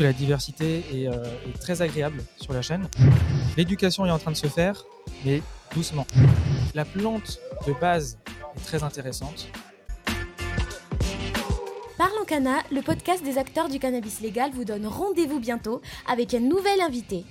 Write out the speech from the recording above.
que la diversité est, euh, très agréable sur la chaîne. L'éducation est en train de se faire, mais doucement. La plante de base est très intéressante. Parlons Cana, le podcast des acteurs du cannabis légal vous donne rendez-vous bientôt avec un nouvel invité.